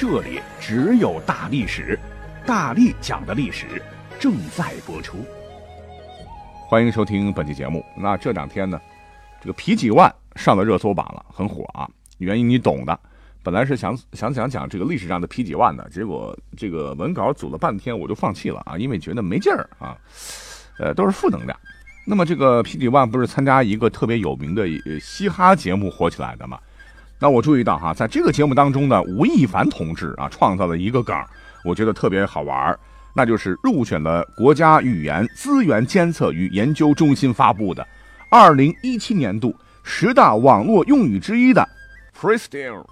这里只有大历史，大力讲的历史正在播出。欢迎收听本期节目。那这两天呢，这个皮几万上了热搜榜了，很火啊。原因你懂的。本来是想想讲讲这个历史上的皮几万的，结果这个文稿组了半天，我就放弃了啊，因为觉得没劲儿啊，呃，都是负能量。那么这个皮几万不是参加一个特别有名的嘻哈节目火起来的吗？那我注意到哈，在这个节目当中呢，吴亦凡同志啊创造了一个梗，我觉得特别好玩那就是入选了国家语言资源监测与研究中心发布的二零一七年度十大网络用语之一的 freestyle。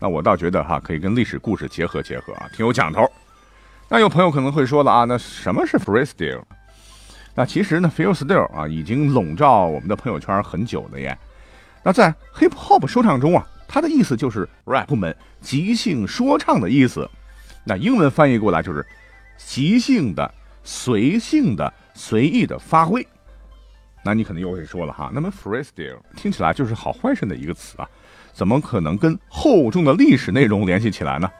那我倒觉得哈，可以跟历史故事结合结合啊，挺有讲头。那有朋友可能会说了啊，那什么是 freestyle？那其实呢，freestyle 啊已经笼罩我们的朋友圈很久了耶。那在 hip hop 说唱中啊。它的意思就是 rap 们即兴说唱的意思，那英文翻译过来就是即兴的、随性的、随意的发挥。那你可能又会说了哈，那么 freestyle 听起来就是好坏声的一个词啊，怎么可能跟厚重的历史内容联系起来呢？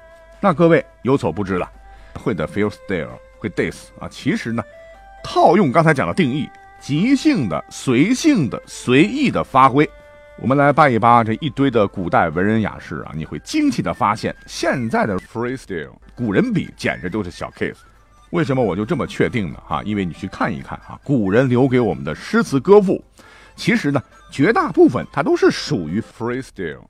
那各位有所不知了，会的 freestyle 会 dis 啊，其实呢，套用刚才讲的定义，即兴的、随性的、随意的发挥。我们来扒一扒这一堆的古代文人雅士啊，你会惊奇的发现，现在的 freestyle 古人比简直都是小 case。为什么我就这么确定呢？哈，因为你去看一看哈，古人留给我们的诗词歌赋，其实呢，绝大部分它都是属于 freestyle。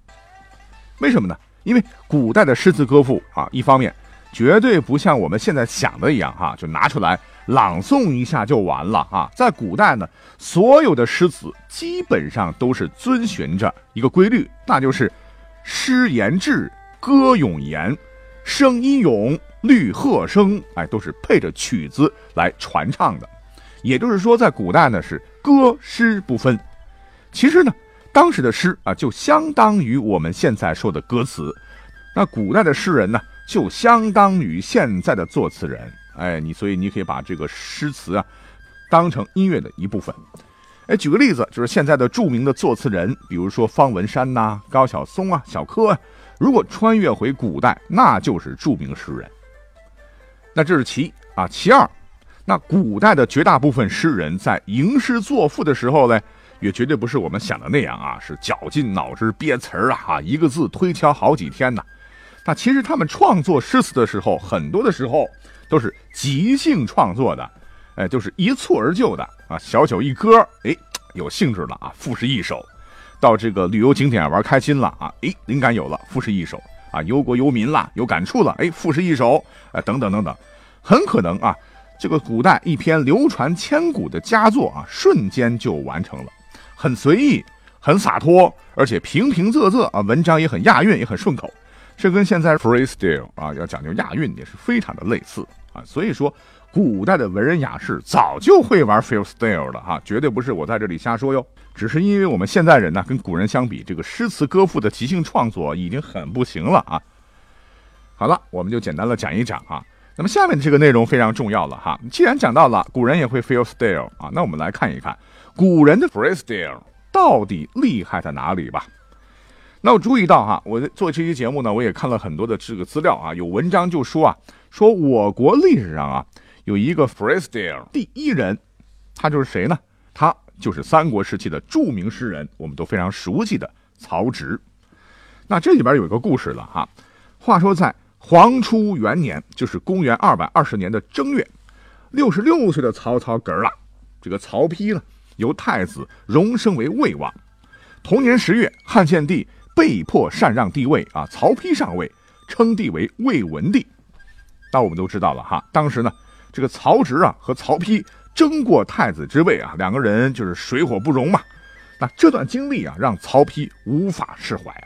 为什么呢？因为古代的诗词歌赋啊，一方面绝对不像我们现在想的一样哈，就拿出来。朗诵一下就完了啊！在古代呢，所有的诗词基本上都是遵循着一个规律，那就是诗言志，歌咏言，声音咏，律和声，哎，都是配着曲子来传唱的。也就是说，在古代呢是歌诗不分。其实呢，当时的诗啊，就相当于我们现在说的歌词。那古代的诗人呢，就相当于现在的作词人。哎，你所以你可以把这个诗词啊，当成音乐的一部分。哎，举个例子，就是现在的著名的作词人，比如说方文山呐、高晓松啊、小柯啊，如果穿越回古代，那就是著名诗人。那这是其一啊，其二，那古代的绝大部分诗人在吟诗作赋的时候呢，也绝对不是我们想的那样啊，是绞尽脑汁憋词儿啊，一个字推敲好几天呢。那其实他们创作诗词的时候，很多的时候。都是即兴创作的，哎，就是一蹴而就的啊！小酒一歌，哎，有兴致了啊，赋诗一首；到这个旅游景点玩开心了啊，哎，灵感有了，赋诗一首啊；忧国忧民了，有感触了，哎，赋诗一首，哎，等等等等，很可能啊，这个古代一篇流传千古的佳作啊，瞬间就完成了，很随意，很洒脱，而且平平仄仄啊，文章也很押韵，也很顺口。这跟现在 freestyle 啊，要讲究押韵也是非常的类似所以说古代的文人雅士早就会玩 freestyle 了哈，绝对不是我在这里瞎说哟，只是因为我们现代人呢，跟古人相比，这个诗词歌赋的即兴创作已经很不行了啊。好了，我们就简单的讲一讲啊，那么下面这个内容非常重要了哈，既然讲到了古人也会 freestyle 啊，那我们来看一看古人的 freestyle 到底厉害在哪里吧。那我注意到哈，我在做这期节目呢，我也看了很多的这个资料啊，有文章就说啊，说我国历史上啊有一个 freestyle 第一人，他就是谁呢？他就是三国时期的著名诗人，我们都非常熟悉的曹植。那这里边有一个故事了哈。话说在黄初元年，就是公元二百二十年的正月，六十六岁的曹操嗝了，这个曹丕呢由太子荣升为魏王。同年十月，汉献帝。被迫禅让帝位啊，曹丕上位，称帝为魏文帝。那我们都知道了哈，当时呢，这个曹植啊和曹丕争过太子之位啊，两个人就是水火不容嘛。那这段经历啊，让曹丕无法释怀啊，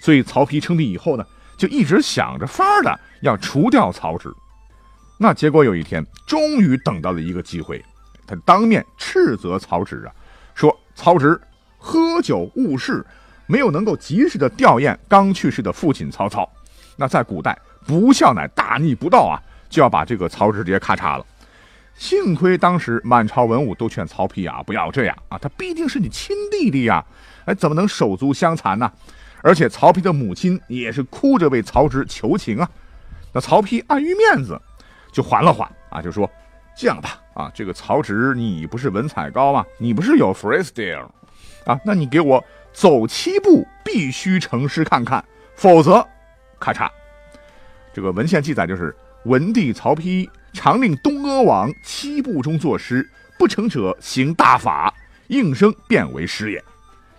所以曹丕称帝以后呢，就一直想着法儿的要除掉曹植。那结果有一天，终于等到了一个机会，他当面斥责曹植啊，说曹植喝酒误事，没有能够及时的吊唁刚去世的父亲曹操。那在古代，不孝乃大逆不道啊，就要把这个曹植直接咔嚓了。幸亏当时满朝文武都劝曹丕啊，不要这样啊，他毕竟是你亲弟弟呀，哎，怎么能手足相残呢？而且曹丕的母亲也是哭着为曹植求情啊。那曹丕碍于面子。就缓了缓啊，就说这样吧啊，这个曹植你不是文采高吗？你不是有 freestyle 啊？那你给我走七步，必须成诗看看，否则，咔嚓。这个文献记载就是文帝曹丕常令东阿王七步中作诗，不成者行大法，应声变为诗也。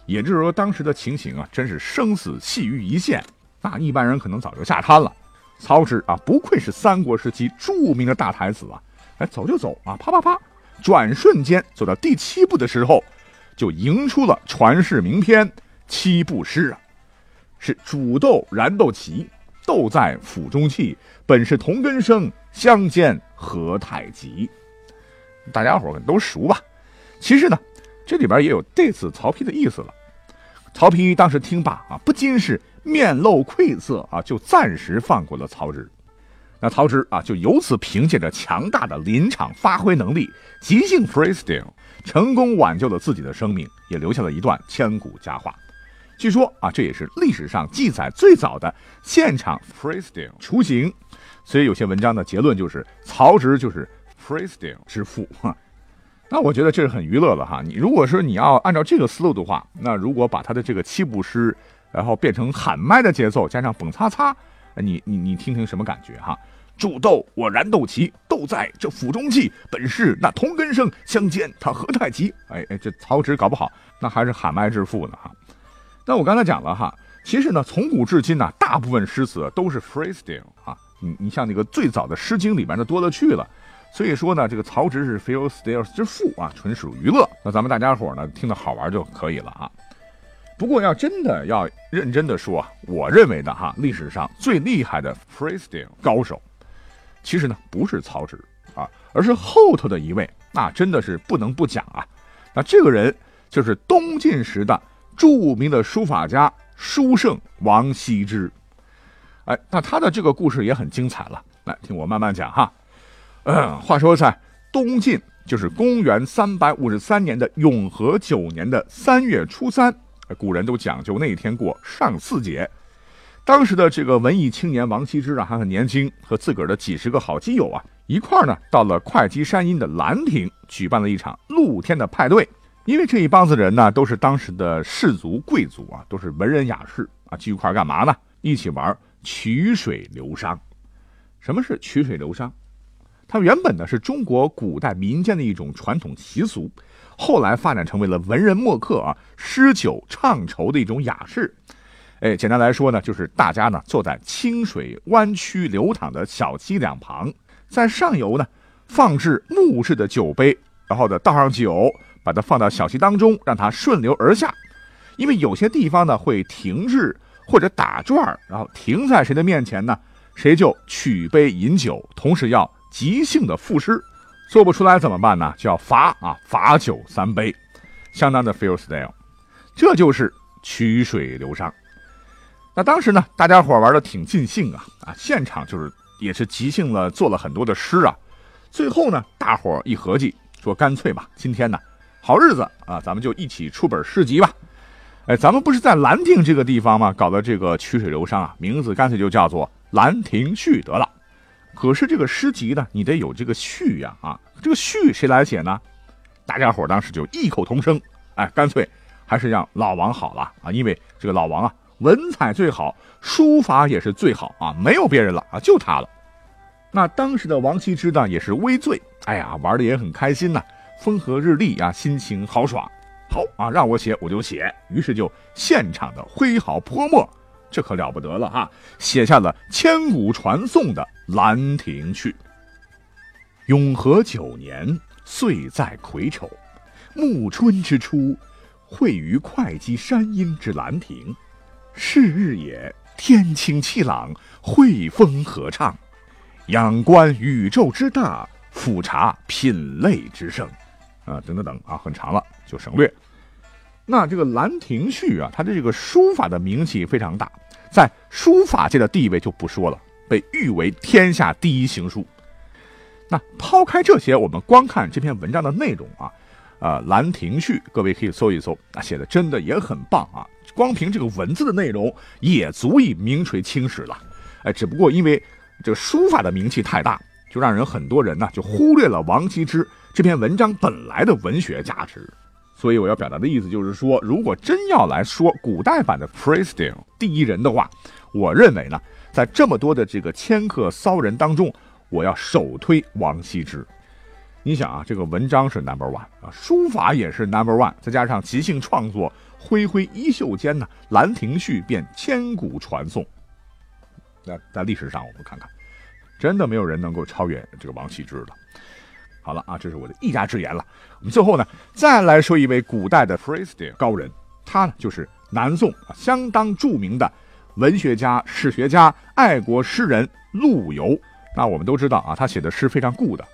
也就是说，当时的情形啊，真是生死系于一线，那一般人可能早就下瘫了。曹植啊，不愧是三国时期著名的大才子啊！哎，走就走啊，啪啪啪，转瞬间走到第七步的时候，就迎出了传世名篇七步诗啊，是煮豆燃豆萁，豆在釜中泣，本是同根生，相煎何太急。大家伙都熟吧？其实呢，这里边也有 diss 曹丕的意思了。曹丕当时听罢啊，不禁是。面露愧色啊，就暂时放过了曹植。那曹植啊，就由此凭借着强大的临场发挥能力，即兴 freestyle，成功挽救了自己的生命，也留下了一段千古佳话。据说啊，这也是历史上记载最早的现场 freestyle 雏形。所以有些文章的结论就是曹植就是 freestyle 之父。那我觉得这是很娱乐的哈。你如果说你要按照这个思路的话，那如果把他的这个七步诗。然后变成喊麦的节奏，加上蹦擦擦，你你你听听什么感觉哈？煮豆我燃豆萁，豆在这釜中泣，本是那同根生，相煎他何太急？哎哎，这曹植搞不好那还是喊麦致富呢哈。那我刚才讲了哈，其实呢，从古至今呢，大部分诗词都是 freestyle 啊。你你像那个最早的《诗经》里边的多了去了，所以说呢，这个曹植是 freestyle 之父啊，纯属娱乐。那咱们大家伙呢，听得好玩就可以了啊。不过要真的要认真的说啊，我认为的哈，历史上最厉害的 freestyle 高手，其实呢不是曹植啊，而是后头的一位，那真的是不能不讲啊。那这个人就是东晋时的著名的书法家书圣王羲之。哎，那他的这个故事也很精彩了，来听我慢慢讲哈。嗯，话说在东晋，就是公元三百五十三年的永和九年的三月初三。古人都讲究那一天过上巳节。当时的这个文艺青年王羲之啊，还很年轻，和自个儿的几十个好基友啊，一块儿呢，到了会稽山阴的兰亭，举办了一场露天的派对。因为这一帮子人呢，都是当时的士族贵族啊，都是文人雅士啊，聚一块干嘛呢？一起玩曲水流觞。什么是曲水流觞？它原本呢是中国古代民间的一种传统习俗。后来发展成为了文人墨客啊诗酒唱酬的一种雅事，哎，简单来说呢，就是大家呢坐在清水弯曲流淌的小溪两旁，在上游呢放置木质的酒杯，然后呢倒上酒，把它放到小溪当中，让它顺流而下。因为有些地方呢会停滞或者打转，然后停在谁的面前呢，谁就取杯饮酒，同时要即兴的赋诗。做不出来怎么办呢？就要罚啊，罚酒三杯，相当的 feel style，这就是曲水流觞。那当时呢，大家伙玩的挺尽兴啊啊，现场就是也是即兴了，做了很多的诗啊。最后呢，大伙一合计，说干脆吧，今天呢好日子啊，咱们就一起出本诗集吧。哎，咱们不是在兰亭这个地方吗？搞的这个曲水流觞啊，名字干脆就叫做《兰亭序》得了。可是这个诗集呢，你得有这个序呀啊，这个序谁来写呢？大家伙当时就异口同声，哎，干脆还是让老王好了啊，因为这个老王啊，文采最好，书法也是最好啊，没有别人了啊，就他了。那当时的王羲之呢，也是微醉，哎呀，玩的也很开心呐，风和日丽啊，心情豪爽。好啊，让我写我就写，于是就现场的挥毫泼墨。这可了不得了哈！写下了千古传颂的《兰亭序》。永和九年，岁在癸丑，暮春之初，会于会稽山阴之兰亭。是日也，天清气朗，惠风和畅，仰观宇宙之大，俯察品类之盛。啊，等等等啊，很长了，就省略。那这个《兰亭序》啊，它的这个书法的名气非常大，在书法界的地位就不说了，被誉为天下第一行书。那抛开这些，我们光看这篇文章的内容啊，呃，《兰亭序》，各位可以搜一搜，啊，写的真的也很棒啊。光凭这个文字的内容，也足以名垂青史了。哎，只不过因为这个书法的名气太大，就让人很多人呢就忽略了王羲之这篇文章本来的文学价值。所以我要表达的意思就是说，如果真要来说古代版的 Freestyle 第一人的话，我认为呢，在这么多的这个迁客骚人当中，我要首推王羲之。你想啊，这个文章是 Number One 啊，书法也是 Number One，再加上即兴创作，挥挥衣袖间呢，《兰亭序》便千古传颂。那在历史上，我们看看，真的没有人能够超越这个王羲之了。好了啊，这是我的一家之言了。我们最后呢，再来说一位古代的 freestyle 高人，他呢就是南宋啊相当著名的文学家、史学家、爱国诗人陆游。那我们都知道啊，他写的诗非常固的。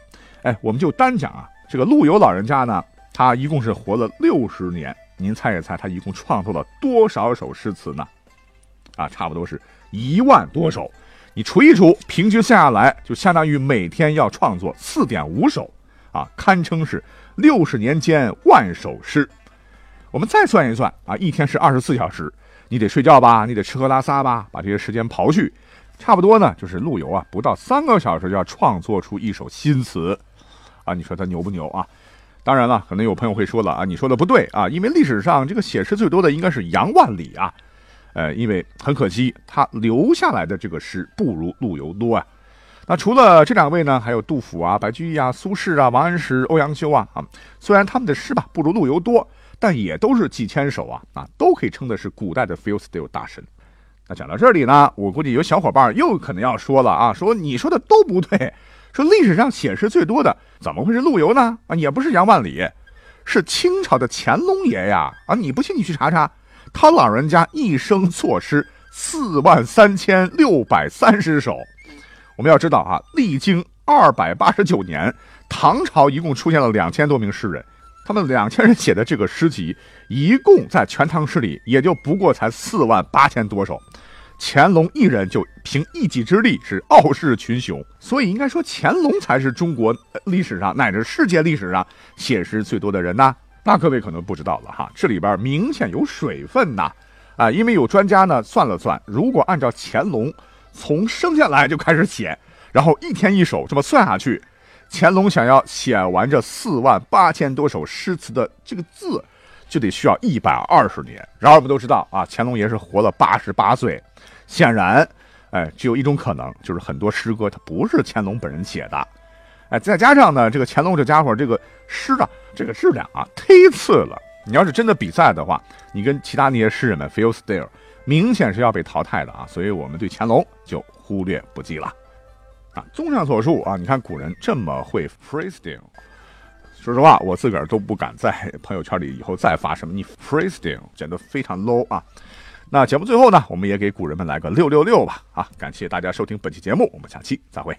哎，我们就单讲啊，这个陆游老人家呢，他一共是活了六十年。您猜一猜，他一共创作了多少首诗词呢？啊，差不多是一万多首。你除一除，平均算下来，就相当于每天要创作四点五首。啊，堪称是六十年间万首诗。我们再算一算啊，一天是二十四小时，你得睡觉吧，你得吃喝拉撒吧，把这些时间刨去，差不多呢，就是陆游啊，不到三个小时就要创作出一首新词啊。你说他牛不牛啊？当然了，可能有朋友会说了啊，你说的不对啊，因为历史上这个写诗最多的应该是杨万里啊。呃，因为很可惜，他留下来的这个诗不如陆游多啊。那除了这两位呢，还有杜甫啊、白居易啊、苏轼啊、王安石、欧阳修啊啊，虽然他们的诗吧不如陆游多，但也都是几千首啊啊，都可以称的是古代的 f i e l style 大神。那讲到这里呢，我估计有小伙伴又可能要说了啊，说你说的都不对，说历史上写诗最多的怎么会是陆游呢？啊，也不是杨万里，是清朝的乾隆爷呀！啊，你不信你去查查，他老人家一生作诗四万三千六百三十首。我们要知道啊，历经二百八十九年，唐朝一共出现了两千多名诗人，他们两千人写的这个诗集，一共在《全唐诗》里也就不过才四万八千多首。乾隆一人就凭一己之力是傲视群雄，所以应该说乾隆才是中国历史上乃至世界历史上写诗最多的人呐。那各位可能不知道了哈，这里边明显有水分呐，啊，因为有专家呢算了算，如果按照乾隆。从生下来就开始写，然后一天一首这么算下去，乾隆想要写完这四万八千多首诗词的这个字，就得需要一百二十年。然而我们都知道啊，乾隆爷是活了八十八岁，显然，哎，只有一种可能，就是很多诗歌它不是乾隆本人写的，哎，再加上呢，这个乾隆这家伙这个诗啊，这个质量啊忒次了。你要是真的比赛的话，你跟其他那些诗人们 feel still。明显是要被淘汰的啊，所以我们对乾隆就忽略不计了。啊，综上所述啊，你看古人这么会 freestyle，说实话，我自个儿都不敢在朋友圈里以后再发什么你 freestyle，显得非常 low 啊。那节目最后呢，我们也给古人们来个六六六吧。啊，感谢大家收听本期节目，我们下期再会。